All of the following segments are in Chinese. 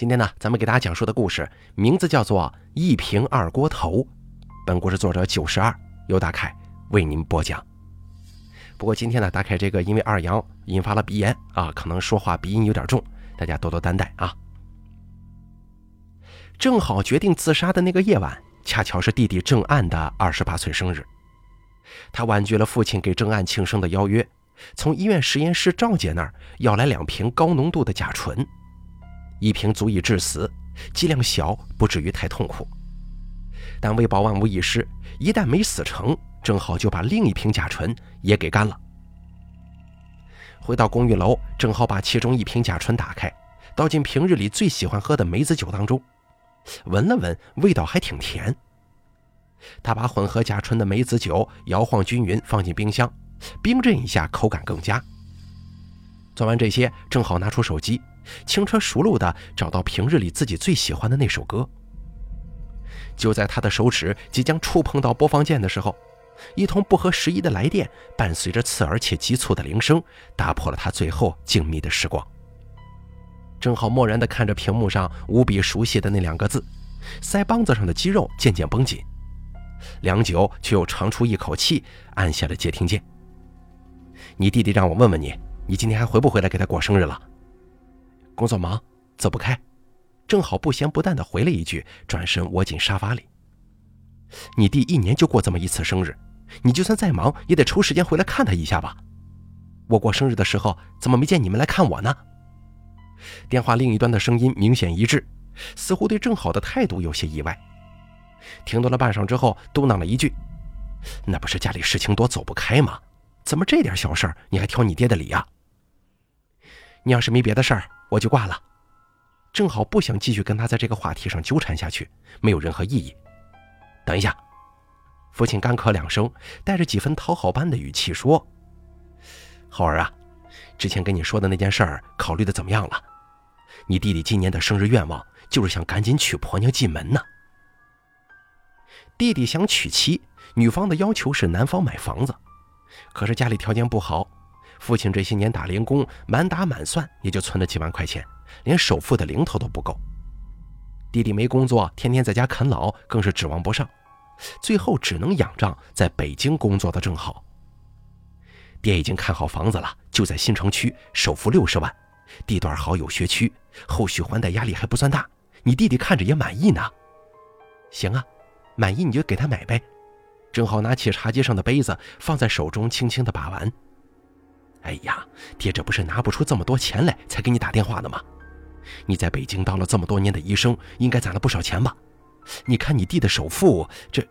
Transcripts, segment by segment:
今天呢，咱们给大家讲述的故事名字叫做《一瓶二锅头》。本故事作者九十二，由大凯为您播讲。不过今天呢，大凯这个因为二阳引发了鼻炎啊，可能说话鼻音有点重，大家多多担待啊。正好决定自杀的那个夜晚，恰巧是弟弟郑岸的二十八岁生日。他婉拒了父亲给郑岸庆生的邀约，从医院实验室赵姐那儿要来两瓶高浓度的甲醇，一瓶足以致死，剂量小，不至于太痛苦。但为保万无一失，一旦没死成，正好就把另一瓶甲醇也给干了。回到公寓楼，正好把其中一瓶甲醇打开，倒进平日里最喜欢喝的梅子酒当中，闻了闻，味道还挺甜。他把混合甲醇的梅子酒摇晃均匀，放进冰箱，冰镇一下，口感更佳。做完这些，正好拿出手机，轻车熟路地找到平日里自己最喜欢的那首歌。就在他的手指即将触碰到播放键的时候，一通不合时宜的来电，伴随着刺耳且急促的铃声，打破了他最后静谧的时光。正好漠然地看着屏幕上无比熟悉的那两个字，腮帮子上的肌肉渐渐绷紧。良久，却又长出一口气，按下了接听键。你弟弟让我问问你，你今天还回不回来给他过生日了？工作忙，走不开。正好不咸不淡的回了一句，转身窝进沙发里。你弟一年就过这么一次生日，你就算再忙，也得抽时间回来看他一下吧。我过生日的时候，怎么没见你们来看我呢？电话另一端的声音明显一致，似乎对郑好的态度有些意外。停顿了半晌之后，嘟囔了一句：“那不是家里事情多走不开吗？怎么这点小事儿你还挑你爹的理呀？”你要是没别的事儿，我就挂了。正好不想继续跟他在这个话题上纠缠下去，没有任何意义。等一下，父亲干咳两声，带着几分讨好般的语气说：“浩儿啊，之前跟你说的那件事儿，考虑的怎么样了？你弟弟今年的生日愿望就是想赶紧娶婆娘进门呢。”弟弟想娶妻，女方的要求是男方买房子，可是家里条件不好，父亲这些年打零工，满打满算也就存了几万块钱，连首付的零头都不够。弟弟没工作，天天在家啃老，更是指望不上，最后只能仰仗在北京工作的正浩。爹已经看好房子了，就在新城区，首付六十万，地段好，有学区，后续还贷压力还不算大，你弟弟看着也满意呢。行啊。满意你就给他买呗，正好拿起茶几上的杯子放在手中，轻轻的把玩。哎呀，爹，这不是拿不出这么多钱来才给你打电话的吗？你在北京当了这么多年的医生，应该攒了不少钱吧？你看你弟的首付，这……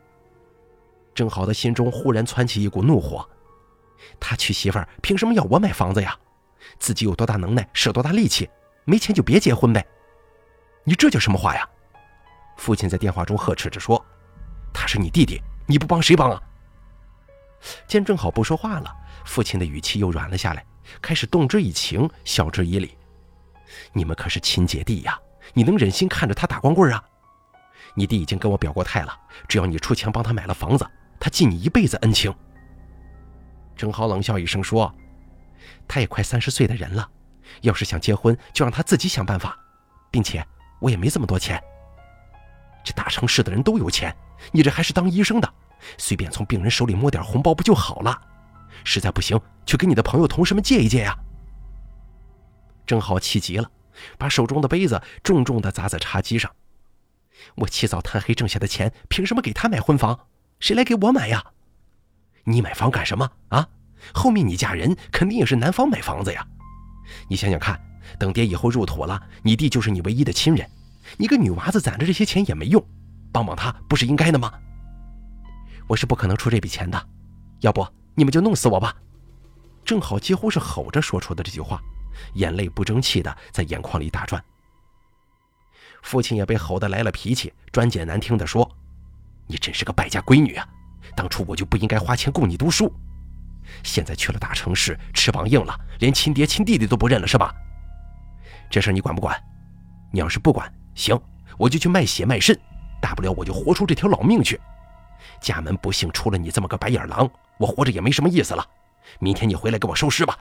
正好的心中忽然窜起一股怒火，他娶媳妇儿凭什么要我买房子呀？自己有多大能耐，使多大力气，没钱就别结婚呗。你这叫什么话呀？父亲在电话中呵斥着说。他是你弟弟，你不帮谁帮啊？见正好不说话了，父亲的语气又软了下来，开始动之以情，晓之以理。你们可是亲姐弟呀，你能忍心看着他打光棍啊？你弟已经跟我表过态了，只要你出钱帮他买了房子，他记你一辈子恩情。正好冷笑一声说：“他也快三十岁的人了，要是想结婚，就让他自己想办法，并且我也没这么多钱。这大城市的人都有钱。”你这还是当医生的，随便从病人手里摸点红包不就好了？实在不行，去跟你的朋友同事们借一借呀。正好气急了，把手中的杯子重重地砸在茶几上。我起早贪黑挣下的钱，凭什么给他买婚房？谁来给我买呀？你买房干什么啊？后面你嫁人，肯定也是男方买房子呀。你想想看，等爹以后入土了，你弟就是你唯一的亲人，你个女娃子攒着这些钱也没用。帮帮他不是应该的吗？我是不可能出这笔钱的，要不你们就弄死我吧！正好几乎是吼着说出的这句话，眼泪不争气的在眼眶里打转。父亲也被吼得来了脾气，专捡难听的说：“你真是个败家闺女啊！当初我就不应该花钱供你读书，现在去了大城市，翅膀硬了，连亲爹亲弟弟都不认了是吧？这事你管不管？你要是不管，行，我就去卖血卖肾。”大不了我就活出这条老命去，家门不幸出了你这么个白眼狼，我活着也没什么意思了。明天你回来给我收尸吧。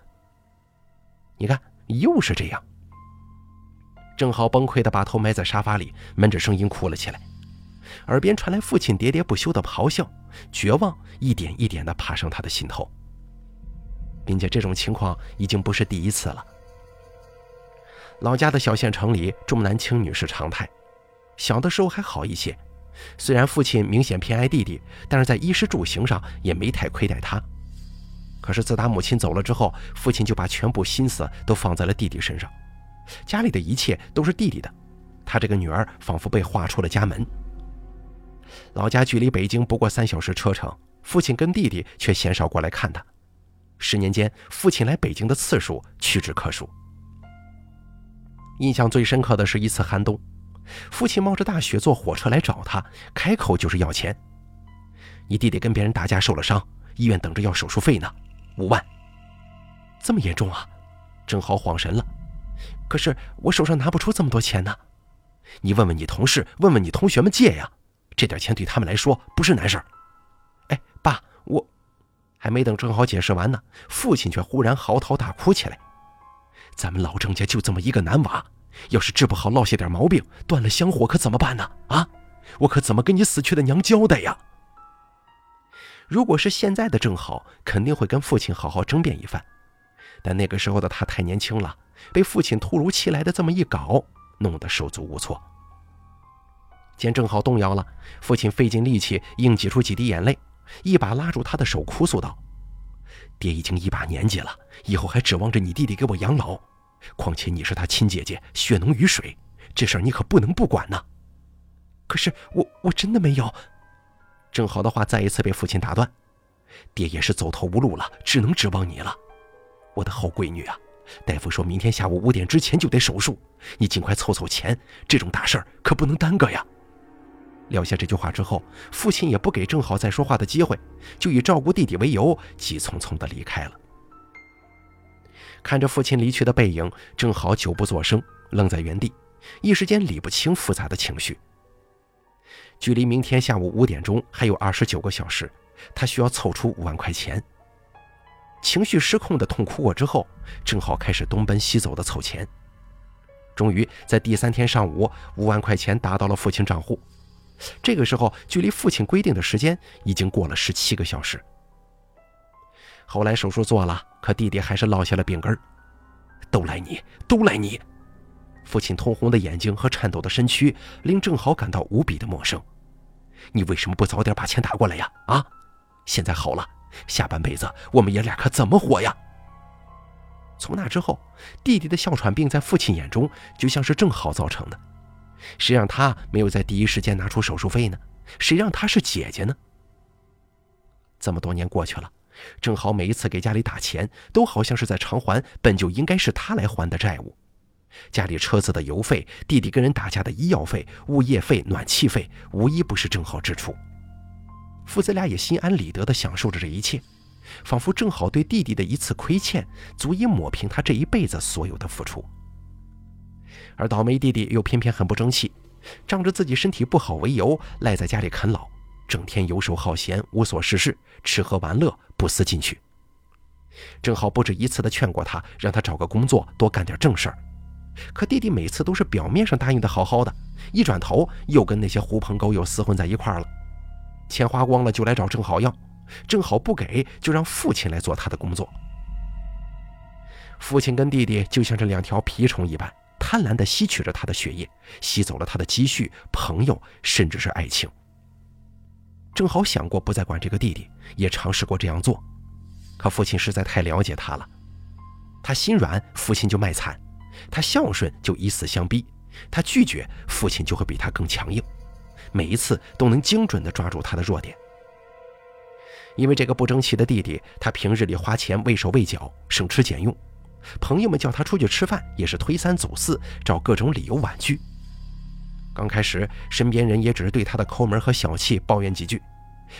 你看，又是这样。正好崩溃的把头埋在沙发里，闷着声音哭了起来，耳边传来父亲喋喋不休的咆哮，绝望一点一点地爬上他的心头，并且这种情况已经不是第一次了。老家的小县城里重男轻女是常态，小的时候还好一些，虽然父亲明显偏爱弟弟，但是在衣食住行上也没太亏待他。可是自打母亲走了之后，父亲就把全部心思都放在了弟弟身上。家里的一切都是弟弟的，他这个女儿仿佛被划出了家门。老家距离北京不过三小时车程，父亲跟弟弟却鲜少过来看他。十年间，父亲来北京的次数屈指可数。印象最深刻的是一次寒冬，父亲冒着大雪坐火车来找他，开口就是要钱。你弟弟跟别人打架受了伤，医院等着要手术费呢，五万。这么严重啊？正好恍神了。可是我手上拿不出这么多钱呢，你问问你同事，问问你同学们借呀，这点钱对他们来说不是难事儿。哎，爸，我还没等正好解释完呢，父亲却忽然嚎啕大哭起来。咱们老郑家就这么一个男娃，要是治不好落下点毛病，断了香火可怎么办呢？啊，我可怎么跟你死去的娘交代呀？如果是现在的正好，肯定会跟父亲好好争辩一番，但那个时候的他太年轻了。被父亲突如其来的这么一搞，弄得手足无措。见正好动摇了，父亲费尽力气硬挤出几滴眼泪，一把拉住他的手，哭诉道：“爹已经一把年纪了，以后还指望着你弟弟给我养老。况且你是他亲姐姐，血浓于水，这事儿你可不能不管呐。”可是我我真的没有。正好的话再一次被父亲打断：“爹也是走投无路了，只能指望你了，我的好闺女啊！”大夫说明天下午五点之前就得手术，你尽快凑凑钱，这种大事儿可不能耽搁呀。撂下这句话之后，父亲也不给正好再说话的机会，就以照顾弟弟为由，急匆匆地离开了。看着父亲离去的背影，正好久不作声，愣在原地，一时间理不清复杂的情绪。距离明天下午五点钟还有二十九个小时，他需要凑出五万块钱。情绪失控的痛哭过之后，正好开始东奔西走的凑钱。终于在第三天上午，五万块钱打到了父亲账户。这个时候，距离父亲规定的时间已经过了十七个小时。后来手术做了，可弟弟还是落下了病根儿。都赖你，都赖你！父亲通红的眼睛和颤抖的身躯令郑豪感到无比的陌生。你为什么不早点把钱打过来呀？啊，现在好了。下半辈子我们爷俩可怎么活呀？从那之后，弟弟的哮喘病在父亲眼中就像是正好造成的。谁让他没有在第一时间拿出手术费呢？谁让他是姐姐呢？这么多年过去了，正好每一次给家里打钱，都好像是在偿还本就应该是他来还的债务。家里车子的油费，弟弟跟人打架的医药费、物业费、暖气费，无一不是正好支出。父子俩也心安理得地享受着这一切，仿佛正好对弟弟的一次亏欠，足以抹平他这一辈子所有的付出。而倒霉弟弟又偏偏很不争气，仗着自己身体不好为由，赖在家里啃老，整天游手好闲，无所事事，吃喝玩乐，不思进取。正好不止一次地劝过他，让他找个工作，多干点正事儿。可弟弟每次都是表面上答应的好好的，一转头又跟那些狐朋狗友厮混在一块儿了。钱花光了就来找正好要，正好不给就让父亲来做他的工作。父亲跟弟弟就像这两条蜱虫一般，贪婪地吸取着他的血液，吸走了他的积蓄、朋友，甚至是爱情。正好想过不再管这个弟弟，也尝试过这样做，可父亲实在太了解他了，他心软，父亲就卖惨；他孝顺，就以死相逼；他拒绝，父亲就会比他更强硬。每一次都能精准地抓住他的弱点。因为这个不争气的弟弟，他平日里花钱畏手畏脚，省吃俭用。朋友们叫他出去吃饭，也是推三阻四，找各种理由婉拒。刚开始，身边人也只是对他的抠门和小气抱怨几句，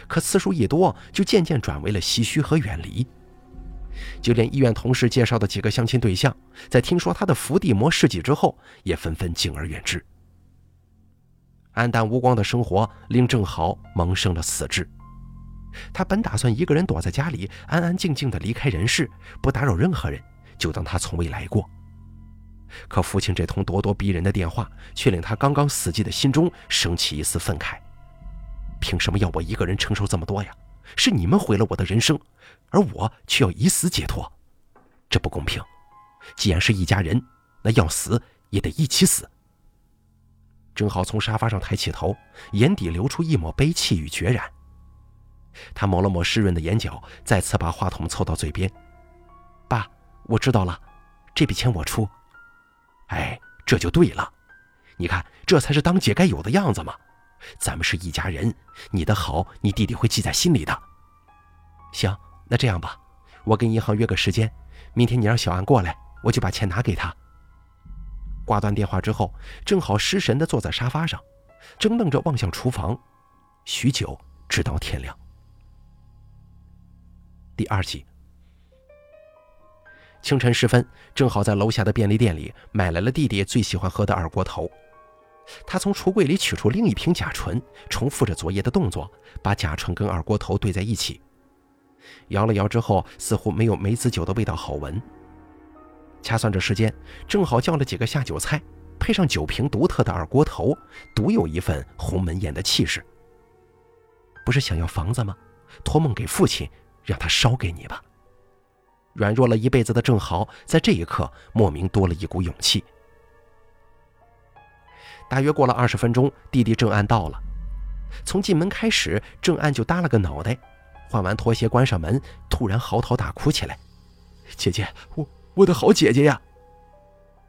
可次数一多，就渐渐转为了唏嘘和远离。就连医院同事介绍的几个相亲对象，在听说他的伏地魔事迹之后，也纷纷敬而远之。黯淡无光的生活令郑豪萌生了死志。他本打算一个人躲在家里，安安静静的离开人世，不打扰任何人，就当他从未来过。可父亲这通咄咄逼人的电话，却令他刚刚死寂的心中升起一丝愤慨。凭什么要我一个人承受这么多呀？是你们毁了我的人生，而我却要以死解脱，这不公平。既然是一家人，那要死也得一起死。正好从沙发上抬起头，眼底流出一抹悲戚与决然。他抹了抹湿润的眼角，再次把话筒凑到嘴边：“爸，我知道了，这笔钱我出。”哎，这就对了，你看，这才是当姐该有的样子嘛。咱们是一家人，你的好，你弟弟会记在心里的。行，那这样吧，我跟银行约个时间，明天你让小安过来，我就把钱拿给他。挂断电话之后，正好失神的坐在沙发上，怔愣着望向厨房，许久，直到天亮。第二集。清晨时分，正好在楼下的便利店里买来了弟弟最喜欢喝的二锅头。他从橱柜里取出另一瓶甲醇，重复着昨夜的动作，把甲醇跟二锅头兑在一起，摇了摇之后，似乎没有梅子酒的味道好闻。掐算着时间，正好叫了几个下酒菜，配上酒瓶独特的二锅头，独有一份鸿门宴的气势。不是想要房子吗？托梦给父亲，让他烧给你吧。软弱了一辈子的郑豪，在这一刻莫名多了一股勇气。大约过了二十分钟，弟弟郑安到了。从进门开始，郑安就耷了个脑袋，换完拖鞋，关上门，突然嚎啕大哭起来：“姐姐，我我的好姐姐呀！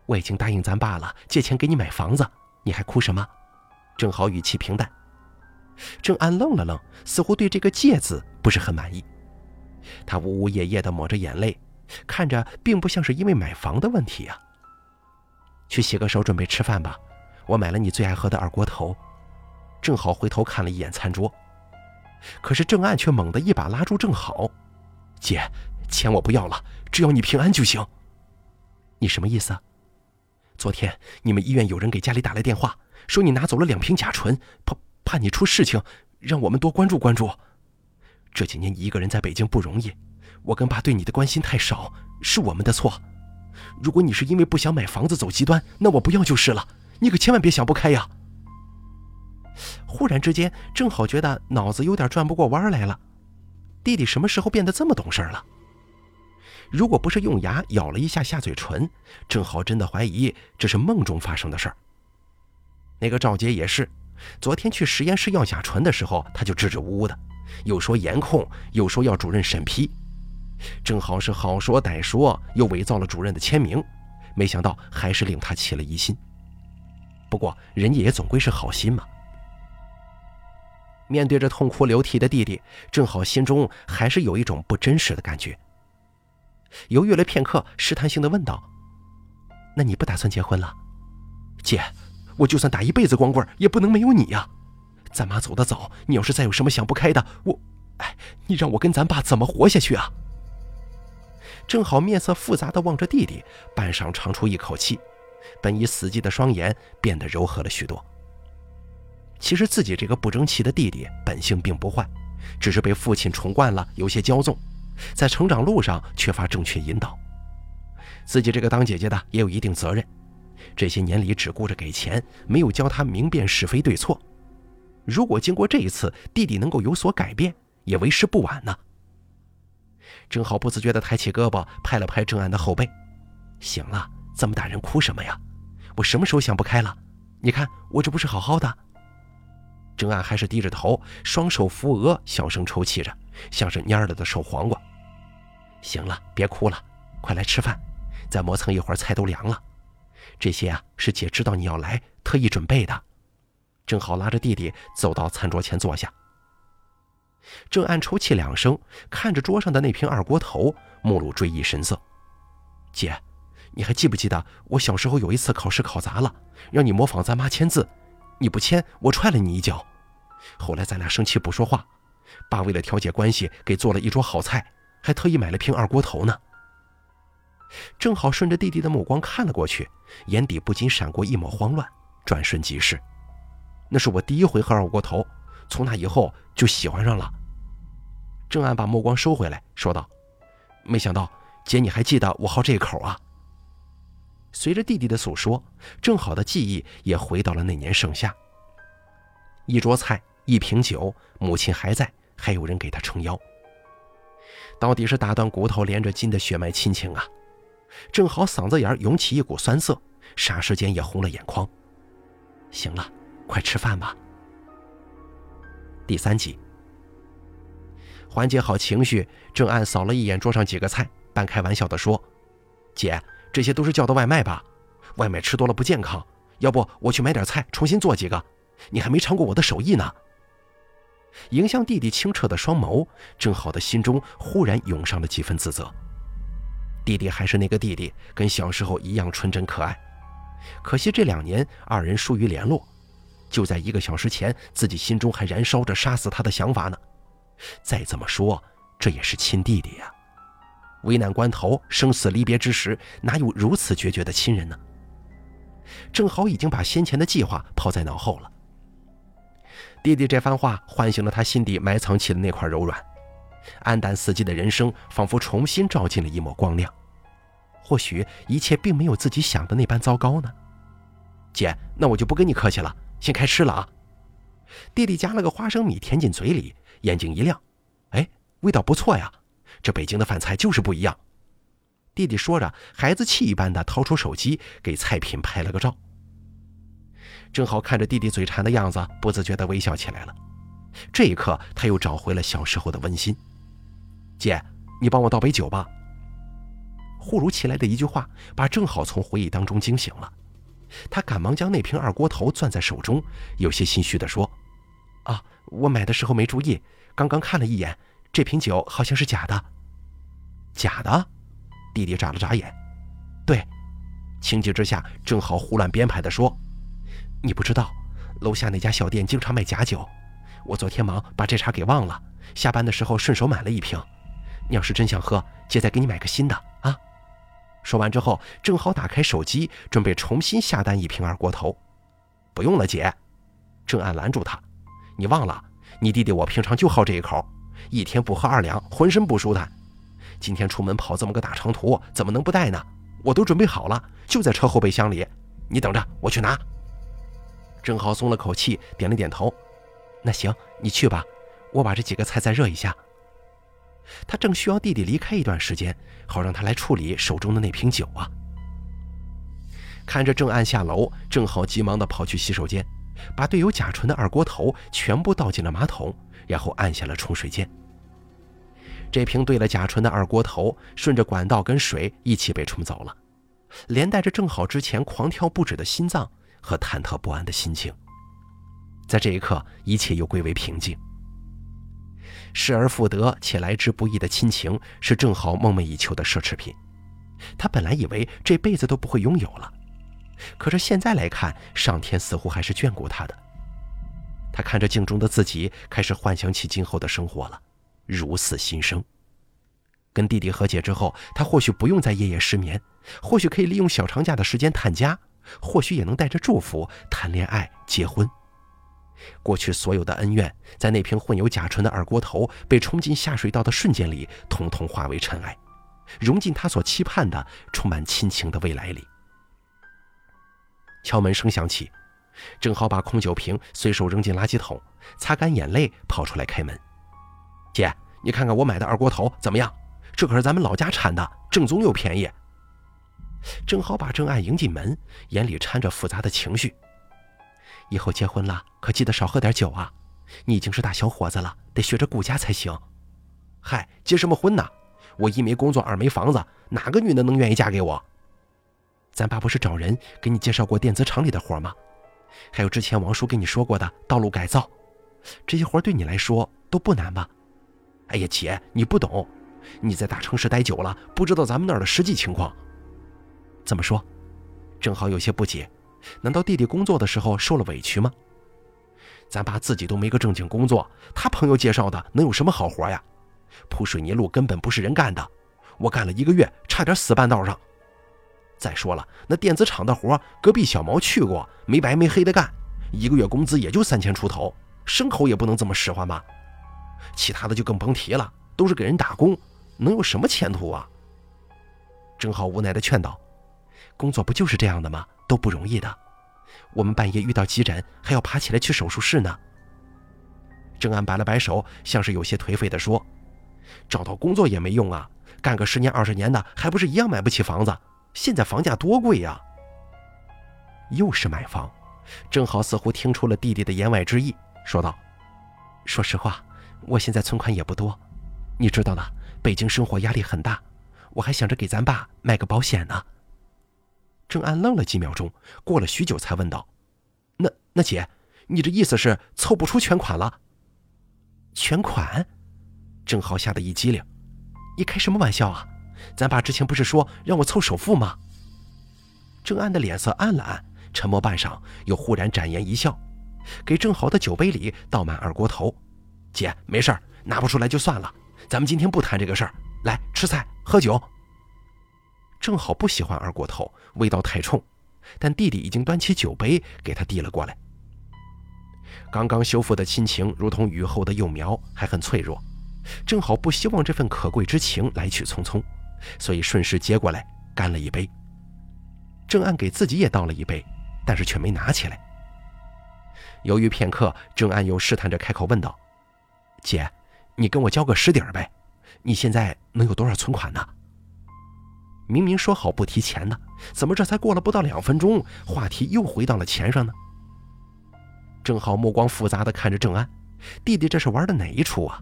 我已经答应咱爸了，借钱给你买房子，你还哭什么？”郑豪语气平淡。郑安愣了愣，似乎对这个“借”字不是很满意。他呜呜咽咽地抹着眼泪，看着并不像是因为买房的问题呀。去洗个手，准备吃饭吧。我买了你最爱喝的二锅头，正好回头看了一眼餐桌，可是郑岸却猛地一把拉住郑好：“姐，钱我不要了，只要你平安就行。”你什么意思？昨天你们医院有人给家里打来电话，说你拿走了两瓶甲醇，怕怕你出事情，让我们多关注关注。这几年你一个人在北京不容易，我跟爸对你的关心太少，是我们的错。如果你是因为不想买房子走极端，那我不要就是了。你可千万别想不开呀！忽然之间，正好觉得脑子有点转不过弯来了。弟弟什么时候变得这么懂事了？如果不是用牙咬了一下下嘴唇，正好真的怀疑这是梦中发生的事儿。那个赵杰也是，昨天去实验室要甲醇的时候，他就支支吾吾的，又说严控，又说要主任审批，正好是好说歹说，又伪造了主任的签名，没想到还是令他起了疑心。不过，人家也总归是好心嘛。面对着痛哭流涕的弟弟，正好心中还是有一种不真实的感觉。犹豫了片刻，试探性的问道：“那你不打算结婚了？”姐，我就算打一辈子光棍，也不能没有你呀。咱妈走得早，你要是再有什么想不开的，我……哎，你让我跟咱爸怎么活下去啊？正好面色复杂的望着弟弟，半晌长出一口气。本已死寂的双眼变得柔和了许多。其实自己这个不争气的弟弟本性并不坏，只是被父亲宠惯了，有些骄纵，在成长路上缺乏正确引导。自己这个当姐姐的也有一定责任，这些年里只顾着给钱，没有教他明辨是非对错。如果经过这一次，弟弟能够有所改变，也为时不晚呢。正好不自觉地抬起胳膊拍了拍郑安的后背，行了。这么大人哭什么呀？我什么时候想不开了？你看我这不是好好的。郑安还是低着头，双手扶额，小声抽泣着，像是蔫了的瘦黄瓜。行了，别哭了，快来吃饭，再磨蹭一会儿菜都凉了。这些啊是姐知道你要来，特意准备的。正好拉着弟弟走到餐桌前坐下。正暗抽泣两声，看着桌上的那瓶二锅头，目露追忆神色。姐。你还记不记得我小时候有一次考试考砸了，让你模仿咱妈签字，你不签，我踹了你一脚。后来咱俩生气不说话，爸为了调解关系，给做了一桌好菜，还特意买了瓶二锅头呢。正好顺着弟弟的目光看了过去，眼底不禁闪过一抹慌乱，转瞬即逝。那是我第一回喝二锅头，从那以后就喜欢上了。郑安把目光收回来，说道：“没想到姐你还记得我好这一口啊。”随着弟弟的诉说，郑好的记忆也回到了那年盛夏。一桌菜，一瓶酒，母亲还在，还有人给他撑腰。到底是打断骨头连着筋的血脉亲情啊！正好嗓子眼涌起一股酸涩，霎时间也红了眼眶。行了，快吃饭吧。第三集，缓解好情绪，郑岸扫了一眼桌上几个菜，半开玩笑地说：“姐，这些都是叫的外卖吧？外卖吃多了不健康，要不我去买点菜重新做几个？你还没尝过我的手艺呢。”迎向弟弟清澈的双眸，郑好的心中忽然涌上了几分自责。弟弟还是那个弟弟，跟小时候一样纯真可爱。可惜这两年二人疏于联络，就在一个小时前，自己心中还燃烧着杀死他的想法呢。再怎么说，这也是亲弟弟呀。危难关头、生死离别之时，哪有如此决绝的亲人呢？正好已经把先前的计划抛在脑后了。弟弟这番话唤醒了他心底埋藏起的那块柔软，黯淡死寂的人生仿佛重新照进了一抹光亮。或许一切并没有自己想的那般糟糕呢。姐，那我就不跟你客气了，先开吃了啊！弟弟夹了个花生米填进嘴里，眼睛一亮，哎，味道不错呀，这北京的饭菜就是不一样。弟弟说着，孩子气一般的掏出手机给菜品拍了个照。正好看着弟弟嘴馋的样子，不自觉的微笑起来了。这一刻，他又找回了小时候的温馨。姐，你帮我倒杯酒吧。忽如其来的一句话，把正好从回忆当中惊醒了。他赶忙将那瓶二锅头攥在手中，有些心虚地说：“啊，我买的时候没注意，刚刚看了一眼，这瓶酒好像是假的。”假的？弟弟眨了眨眼。对，情急之下，正好胡乱编排地说。你不知道，楼下那家小店经常卖假酒。我昨天忙把这茬给忘了，下班的时候顺手买了一瓶。你要是真想喝，姐再给你买个新的啊。说完之后，正好打开手机，准备重新下单一瓶二锅头。不用了，姐。郑安拦住他，你忘了，你弟弟我平常就好这一口，一天不喝二两，浑身不舒坦。今天出门跑这么个大长途，怎么能不带呢？我都准备好了，就在车后备箱里，你等着，我去拿。正好松了口气，点了点头。那行，你去吧，我把这几个菜再热一下。他正需要弟弟离开一段时间，好让他来处理手中的那瓶酒啊。看着郑安下楼，正好急忙地跑去洗手间，把兑有甲醇的二锅头全部倒进了马桶，然后按下了冲水键。这瓶兑了甲醇的二锅头顺着管道跟水一起被冲走了，连带着正好之前狂跳不止的心脏。和忐忑不安的心情，在这一刻，一切又归为平静。失而复得且来之不易的亲情，是正好梦寐以求的奢侈品。他本来以为这辈子都不会拥有了，可是现在来看，上天似乎还是眷顾他的。他看着镜中的自己，开始幻想起今后的生活了，如此新生。跟弟弟和解之后，他或许不用再夜夜失眠，或许可以利用小长假的时间探家。或许也能带着祝福谈恋爱、结婚。过去所有的恩怨，在那瓶混有甲醇的二锅头被冲进下水道的瞬间里，统统化为尘埃，融进他所期盼的充满亲情的未来里。敲门声响起，正好把空酒瓶随手扔进垃圾桶，擦干眼泪，跑出来开门。姐，你看看我买的二锅头怎么样？这可是咱们老家产的，正宗又便宜。正好把郑爱迎进门，眼里掺着复杂的情绪。以后结婚了，可记得少喝点酒啊！你已经是大小伙子了，得学着顾家才行。嗨，结什么婚呢？我一没工作，二没房子，哪个女的能愿意嫁给我？咱爸不是找人给你介绍过电子厂里的活吗？还有之前王叔跟你说过的道路改造，这些活对你来说都不难吧？哎呀，姐，你不懂，你在大城市待久了，不知道咱们那儿的实际情况。怎么说？正好有些不解，难道弟弟工作的时候受了委屈吗？咱爸自己都没个正经工作，他朋友介绍的能有什么好活呀？铺水泥路根本不是人干的，我干了一个月，差点死半道上。再说了，那电子厂的活，隔壁小毛去过，没白没黑的干，一个月工资也就三千出头，牲口也不能这么使唤吧？其他的就更甭提了，都是给人打工，能有什么前途啊？正好无奈的劝道。工作不就是这样的吗？都不容易的。我们半夜遇到急诊，还要爬起来去手术室呢。郑安摆了摆手，像是有些颓废地说：“找到工作也没用啊，干个十年二十年的，还不是一样买不起房子？现在房价多贵呀！”又是买房，正好似乎听出了弟弟的言外之意，说道：“说实话，我现在存款也不多，你知道的，北京生活压力很大，我还想着给咱爸买个保险呢。”郑安愣了几秒钟，过了许久才问道：“那那姐，你这意思是凑不出全款了？”全款？郑浩吓得一激灵：“你开什么玩笑啊？咱爸之前不是说让我凑首付吗？”郑安的脸色暗了暗。沉默半晌，又忽然展颜一笑，给郑好的酒杯里倒满二锅头。姐，没事儿，拿不出来就算了，咱们今天不谈这个事儿，来吃菜喝酒。正好不喜欢二锅头，味道太冲，但弟弟已经端起酒杯给他递了过来。刚刚修复的亲情如同雨后的幼苗，还很脆弱，正好不希望这份可贵之情来去匆匆，所以顺势接过来干了一杯。郑安给自己也倒了一杯。但是却没拿起来。犹豫片刻，郑安又试探着开口问道：“姐，你跟我交个实底儿呗？你现在能有多少存款呢？”明明说好不提钱的，怎么这才过了不到两分钟，话题又回到了钱上呢？正好目光复杂的看着郑安，弟弟这是玩的哪一出啊？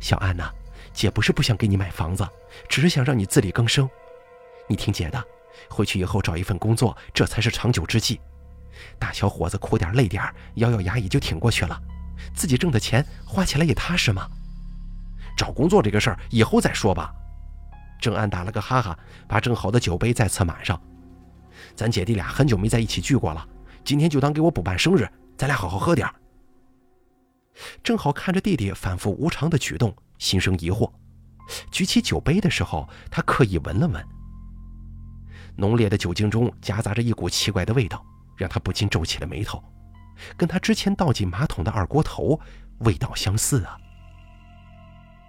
小安呐，姐不是不想给你买房子，只是想让你自力更生。你听姐的。回去以后找一份工作，这才是长久之计。大小伙子苦点累点，咬咬牙也就挺过去了。自己挣的钱花起来也踏实嘛。找工作这个事儿以后再说吧。郑安打了个哈哈，把正好的酒杯再次满上。咱姐弟俩很久没在一起聚过了，今天就当给我补办生日，咱俩好好喝点儿。正好看着弟弟反复无常的举动，心生疑惑。举起酒杯的时候，他刻意闻了闻。浓烈的酒精中夹杂着一股奇怪的味道，让他不禁皱起了眉头，跟他之前倒进马桶的二锅头味道相似啊！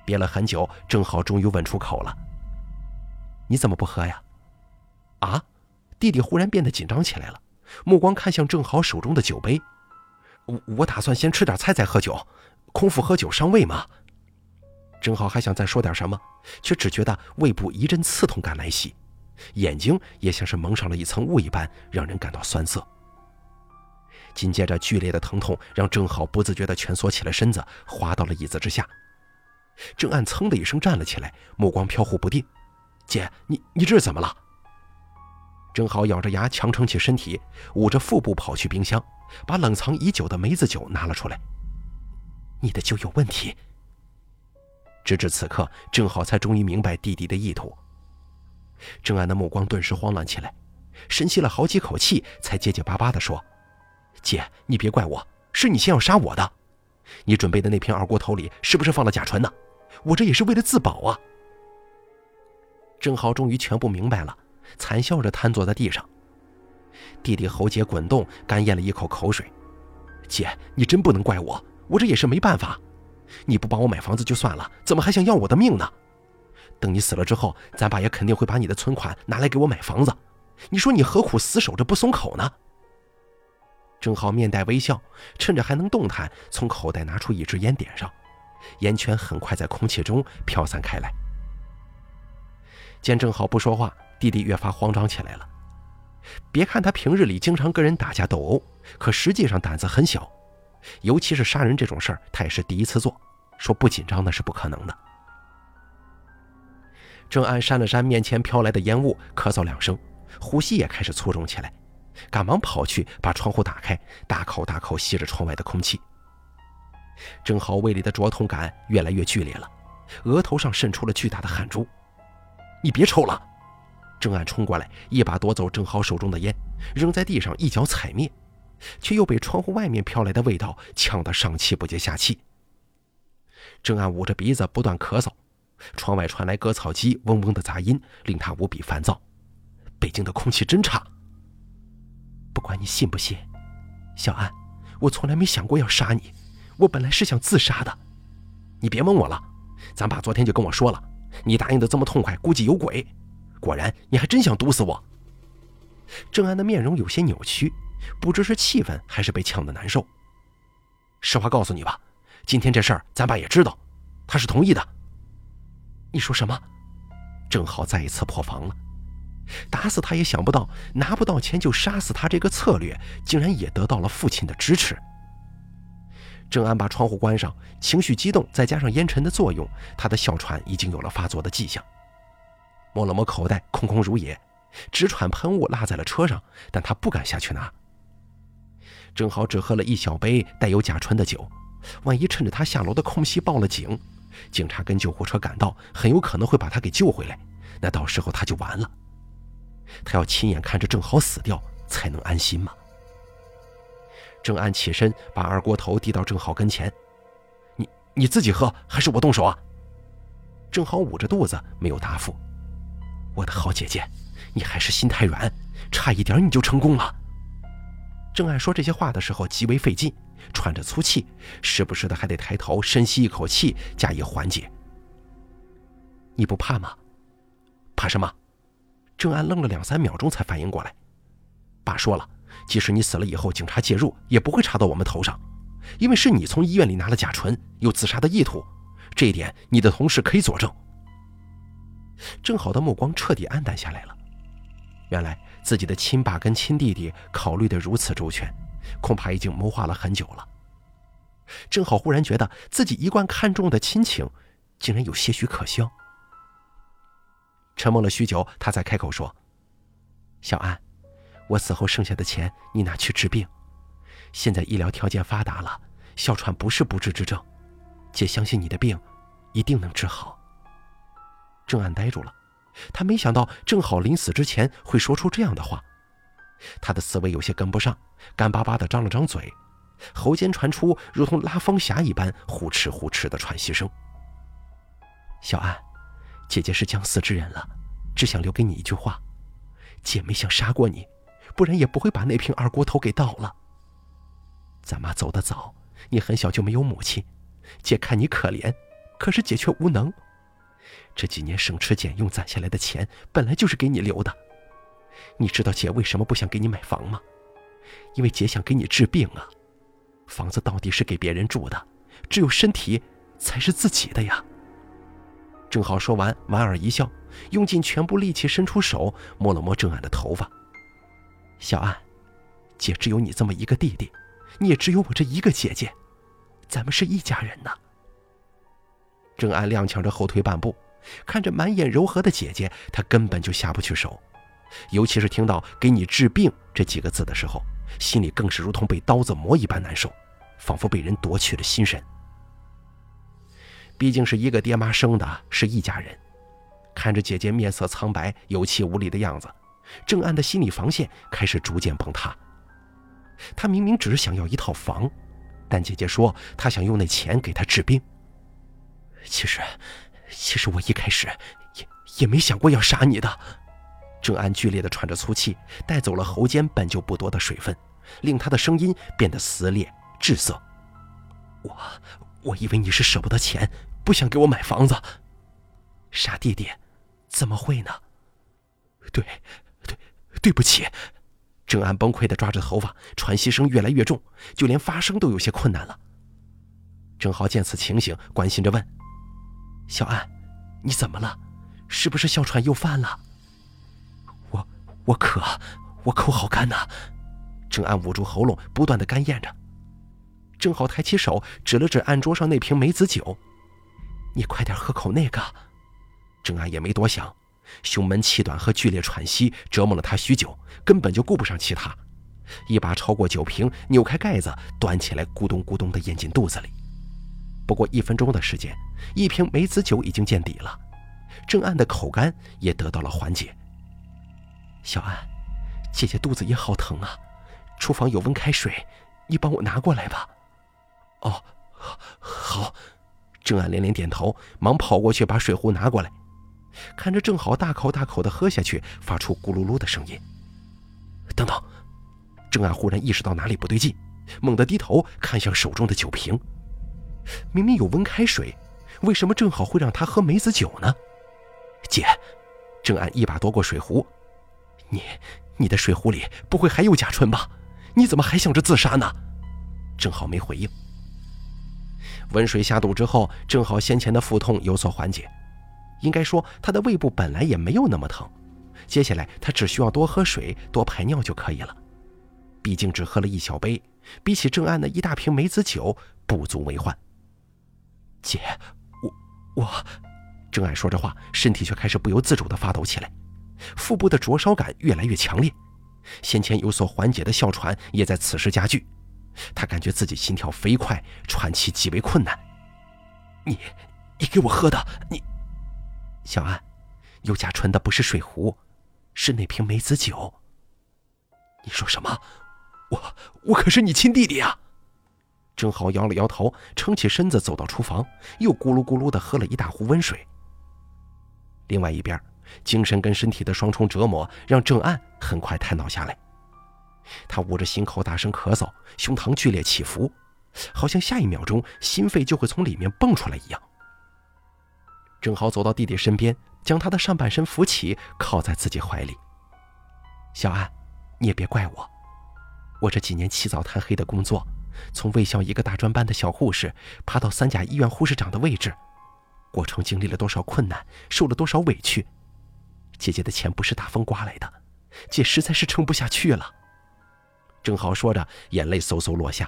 憋了很久，正好终于问出口了：“你怎么不喝呀？”啊！弟弟忽然变得紧张起来了，目光看向正好手中的酒杯。我我打算先吃点菜再喝酒，空腹喝酒伤胃嘛。正好还想再说点什么，却只觉得胃部一阵刺痛感来袭。眼睛也像是蒙上了一层雾一般，让人感到酸涩。紧接着，剧烈的疼痛让郑好不自觉地蜷缩起了身子，滑到了椅子之下。郑安噌的一声站了起来，目光飘忽不定：“姐，你你这是怎么了？”正好咬着牙强撑起身体，捂着腹部跑去冰箱，把冷藏已久的梅子酒拿了出来。“你的酒有问题。”直至此刻，正好才终于明白弟弟的意图。郑安的目光顿时慌乱起来，深吸了好几口气，才结结巴巴地说：“姐，你别怪我，是你先要杀我的。你准备的那瓶二锅头里是不是放了甲醇呢？我这也是为了自保啊。”郑浩终于全部明白了，惨笑着瘫坐在地上。弟弟喉结滚动，干咽了一口口水：“姐，你真不能怪我，我这也是没办法。你不帮我买房子就算了，怎么还想要我的命呢？”等你死了之后，咱爸也肯定会把你的存款拿来给我买房子。你说你何苦死守着不松口呢？正好面带微笑，趁着还能动弹，从口袋拿出一支烟，点上，烟圈很快在空气中飘散开来。见郑好不说话，弟弟越发慌张起来了。别看他平日里经常跟人打架斗殴，可实际上胆子很小，尤其是杀人这种事儿，他也是第一次做，说不紧张那是不可能的。郑安扇了扇面前飘来的烟雾，咳嗽两声，呼吸也开始粗重起来，赶忙跑去把窗户打开，大口大口吸着窗外的空气。郑好胃里的灼痛感越来越剧烈了，额头上渗出了巨大的汗珠。你别抽了！郑安冲过来，一把夺走郑豪手中的烟，扔在地上，一脚踩灭，却又被窗户外面飘来的味道呛得上气不接下气。郑安捂着鼻子不断咳嗽。窗外传来割草机嗡嗡的杂音，令他无比烦躁。北京的空气真差。不管你信不信，小安，我从来没想过要杀你，我本来是想自杀的。你别蒙我了，咱爸昨天就跟我说了，你答应的这么痛快，估计有鬼。果然，你还真想毒死我。郑安的面容有些扭曲，不知是气愤还是被呛得难受。实话告诉你吧，今天这事儿咱爸也知道，他是同意的。你说什么？正好再一次破防了。打死他也想不到，拿不到钱就杀死他这个策略，竟然也得到了父亲的支持。郑安把窗户关上，情绪激动，再加上烟尘的作用，他的哮喘已经有了发作的迹象。摸了摸口袋，空空如也，直喘喷雾落在了车上，但他不敢下去拿。正好只喝了一小杯带有甲醇的酒，万一趁着他下楼的空隙报了警，警察跟救护车赶到，很有可能会把他给救回来，那到时候他就完了。他要亲眼看着郑好死掉，才能安心吗？郑安起身，把二锅头递到郑浩跟前：“你你自己喝，还是我动手啊？”郑好捂着肚子，没有答复。我的好姐姐，你还是心太软，差一点你就成功了。郑安说这些话的时候极为费劲，喘着粗气，时不时的还得抬头深吸一口气，加以缓解。你不怕吗？怕什么？郑安愣了两三秒钟，才反应过来。爸说了，即使你死了以后，警察介入也不会查到我们头上，因为是你从医院里拿了甲醇，有自杀的意图，这一点你的同事可以佐证。郑好的目光彻底黯淡下来了。原来自己的亲爸跟亲弟弟考虑的如此周全，恐怕已经谋划了很久了。郑好忽然觉得自己一贯看重的亲情，竟然有些许可笑。沉默了许久，他才开口说：“小安，我死后剩下的钱你拿去治病。现在医疗条件发达了，哮喘不是不治之症。姐相信你的病，一定能治好。”郑安呆住了，他没想到正好临死之前会说出这样的话，他的思维有些跟不上，干巴巴的张了张嘴，喉间传出如同拉风匣一般呼哧呼哧的喘息声。小安，姐姐是将死之人了，只想留给你一句话：姐没想杀过你，不然也不会把那瓶二锅头给倒了。咱妈走得早，你很小就没有母亲，姐看你可怜，可是姐却无能。这几年省吃俭用攒下来的钱，本来就是给你留的。你知道姐为什么不想给你买房吗？因为姐想给你治病啊。房子到底是给别人住的，只有身体才是自己的呀。正好说完，莞尔一笑，用尽全部力气伸出手摸了摸郑安的头发。小安，姐只有你这么一个弟弟，你也只有我这一个姐姐，咱们是一家人呢。郑安踉跄着后退半步。看着满眼柔和的姐姐，他根本就下不去手，尤其是听到“给你治病”这几个字的时候，心里更是如同被刀子磨一般难受，仿佛被人夺去了心神。毕竟是一个爹妈生的，是一家人。看着姐姐面色苍白、有气无力的样子，郑安的心理防线开始逐渐崩塌。他明明只是想要一套房，但姐姐说她想用那钱给他治病。其实……其实我一开始也也没想过要杀你的。郑安剧烈的喘着粗气，带走了喉间本就不多的水分，令他的声音变得撕裂滞涩。我我以为你是舍不得钱，不想给我买房子。傻弟弟，怎么会呢？对，对，不起。郑安崩溃的抓着头发，喘息声越来越重，就连发声都有些困难了。郑浩见此情形，关心着问。小安，你怎么了？是不是哮喘又犯了？我我渴，我口好干呐！郑安捂住喉咙，不断的干咽着。郑浩抬起手指了指案桌上那瓶梅子酒，你快点喝口那个。郑安也没多想，胸闷气短和剧烈喘息折磨了他许久，根本就顾不上其他，一把超过酒瓶，扭开盖子，端起来，咕咚咕咚的咽进肚子里。不过一分钟的时间，一瓶梅子酒已经见底了，郑安的口干也得到了缓解。小安，姐姐肚子也好疼啊，厨房有温开水，你帮我拿过来吧。哦，好。郑安连连点头，忙跑过去把水壶拿过来，看着正好大口大口的喝下去，发出咕噜噜的声音。等等，郑安忽然意识到哪里不对劲，猛地低头看向手中的酒瓶。明明有温开水，为什么正好会让他喝梅子酒呢？姐，郑安一把夺过水壶，你你的水壶里不会还有甲醇吧？你怎么还想着自杀呢？郑浩没回应。温水下肚之后，正好先前的腹痛有所缓解。应该说，他的胃部本来也没有那么疼。接下来，他只需要多喝水、多排尿就可以了。毕竟只喝了一小杯，比起郑安的一大瓶梅子酒，不足为患。姐，我我，郑安说着话，身体却开始不由自主地发抖起来，腹部的灼烧感越来越强烈。先前有所缓解的哮喘也在此时加剧，他感觉自己心跳飞快，喘气极为困难。你，你给我喝的，你，小安，有甲醇的不是水壶，是那瓶梅子酒。你说什么？我我可是你亲弟弟啊！郑浩摇了摇头，撑起身子走到厨房，又咕噜咕噜的喝了一大壶温水。另外一边。精神跟身体的双重折磨让郑岸很快瘫倒下来。他捂着心口大声咳嗽，胸膛剧烈起伏，好像下一秒钟心肺就会从里面蹦出来一样。正好走到弟弟身边，将他的上半身扶起，靠在自己怀里。小安，你也别怪我，我这几年起早贪黑的工作，从卫校一个大专班的小护士，爬到三甲医院护士长的位置，过程经历了多少困难，受了多少委屈。姐姐的钱不是大风刮来的，姐实在是撑不下去了。正好说着，眼泪嗖嗖落下。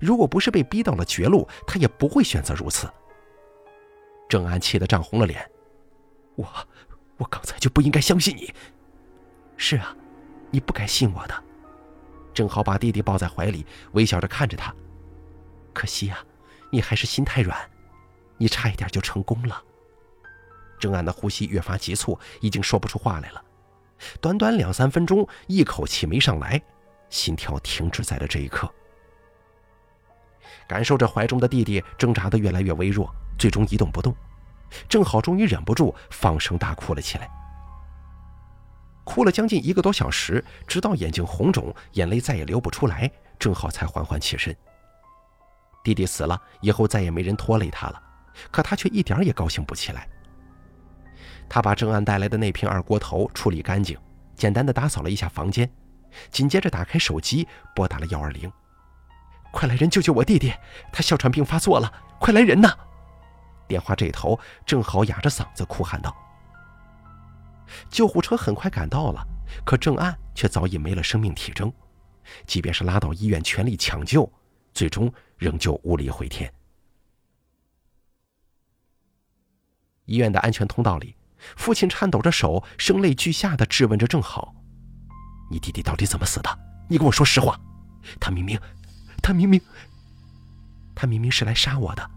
如果不是被逼到了绝路，他也不会选择如此。郑安气得涨红了脸：“我，我刚才就不应该相信你。是啊，你不该信我的。”正好把弟弟抱在怀里，微笑着看着他。可惜啊，你还是心太软，你差一点就成功了。郑安的呼吸越发急促，已经说不出话来了。短短两三分钟，一口气没上来，心跳停止在了这一刻。感受着怀中的弟弟挣扎的越来越微弱，最终一动不动。正好终于忍不住放声大哭了起来，哭了将近一个多小时，直到眼睛红肿，眼泪再也流不出来，正好才缓缓起身。弟弟死了以后，再也没人拖累他了，可他却一点也高兴不起来。他把郑安带来的那瓶二锅头处理干净，简单的打扫了一下房间，紧接着打开手机拨打了幺二零。快来人救救我弟弟，他哮喘病发作了！快来人呐！电话这头正好哑着嗓子哭喊道。救护车很快赶到了，可郑安却早已没了生命体征，即便是拉到医院全力抢救，最终仍旧无力回天。医院的安全通道里。父亲颤抖着手，声泪俱下的质问着郑好：“你弟弟到底怎么死的？你跟我说实话。他明明，他明明，他明明是来杀我的，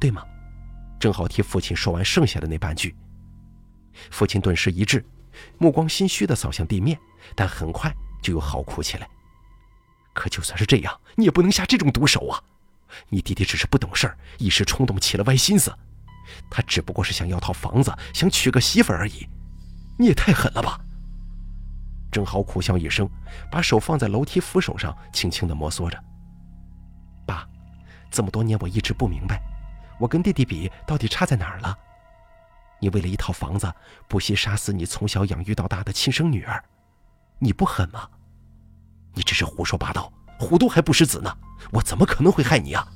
对吗？”正好替父亲说完剩下的那半句。父亲顿时一滞，目光心虚的扫向地面，但很快就又嚎哭起来。可就算是这样，你也不能下这种毒手啊！你弟弟只是不懂事一时冲动起了歪心思。他只不过是想要套房子，想娶个媳妇而已，你也太狠了吧！正好苦笑一声，把手放在楼梯扶手上，轻轻地摩挲着。这么多年我一直不明白，我跟弟弟比到底差在哪儿了？你为了一套房子，不惜杀死你从小养育到大的亲生女儿，你不狠吗？你这是胡说八道，虎毒还不食子呢！我怎么可能会害你啊？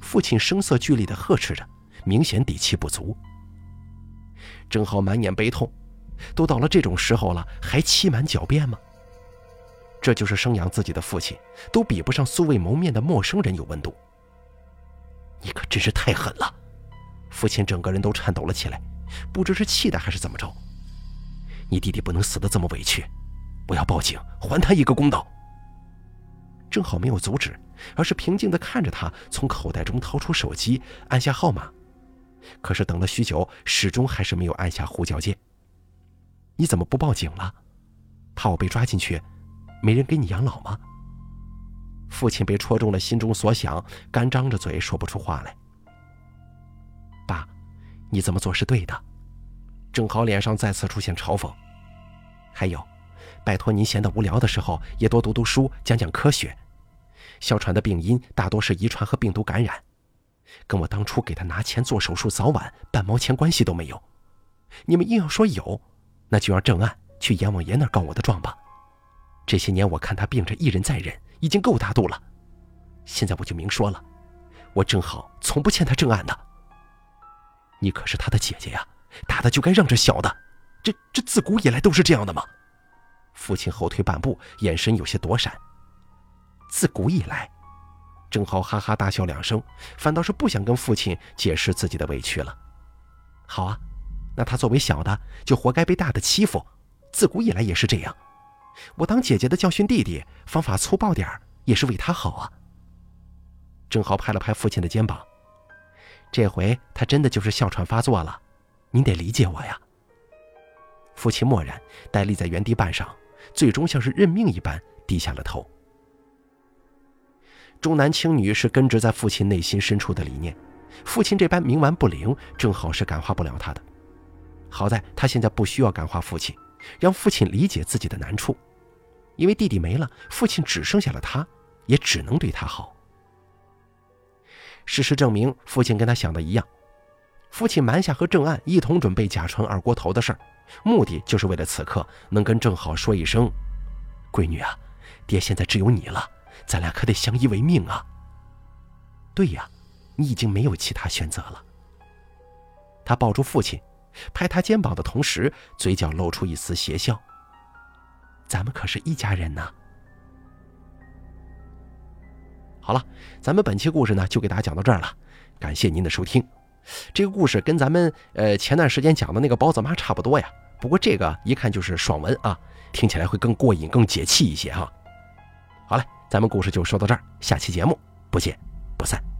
父亲声色俱厉地呵斥着。明显底气不足，正好满眼悲痛，都到了这种时候了，还欺瞒狡辩吗？这就是生养自己的父亲，都比不上素未谋面的陌生人有温度。你可真是太狠了！父亲整个人都颤抖了起来，不知是气的还是怎么着。你弟弟不能死的这么委屈，我要报警，还他一个公道。正好没有阻止，而是平静地看着他从口袋中掏出手机，按下号码。可是等了许久，始终还是没有按下呼叫键。你怎么不报警了？怕我被抓进去，没人给你养老吗？父亲被戳中了心中所想，干张着嘴说不出话来。爸，你这么做是对的。正好脸上再次出现嘲讽。还有，拜托您闲得无聊的时候也多读读书，讲讲科学。哮喘的病因大多是遗传和病毒感染。跟我当初给他拿钱做手术早晚半毛钱关系都没有，你们硬要说有，那就让郑案去阎王爷那儿告我的状吧。这些年我看他病着，一忍再忍，已经够大度了。现在我就明说了，我正好从不欠他正案的。你可是他的姐姐呀，大的就该让着小的，这这自古以来都是这样的吗？父亲后退半步，眼神有些躲闪。自古以来，郑浩哈哈大笑两声，反倒是不想跟父亲解释自己的委屈了。好啊，那他作为小的，就活该被大的欺负。自古以来也是这样。我当姐姐的教训弟弟，方法粗暴点也是为他好啊。郑浩拍了拍父亲的肩膀，这回他真的就是哮喘发作了，您得理解我呀。父亲默然，呆立在原地半晌，最终像是认命一般低下了头。重男轻女是根植在父亲内心深处的理念，父亲这般冥顽不灵，正好是感化不了他的。好在他现在不需要感化父亲，让父亲理解自己的难处，因为弟弟没了，父亲只剩下了他，也只能对他好。事实证明，父亲跟他想的一样，父亲瞒下和郑岸一同准备假传二锅头的事儿，目的就是为了此刻能跟郑好说一声：“闺女啊，爹现在只有你了，咱俩可得相依为命啊。”对呀，你已经没有其他选择了。他抱住父亲。拍他肩膀的同时，嘴角露出一丝邪笑。咱们可是一家人呢。好了，咱们本期故事呢就给大家讲到这儿了，感谢您的收听。这个故事跟咱们呃前段时间讲的那个包子妈差不多呀，不过这个一看就是爽文啊，听起来会更过瘾、更解气一些哈。好嘞，咱们故事就说到这儿，下期节目不见不散。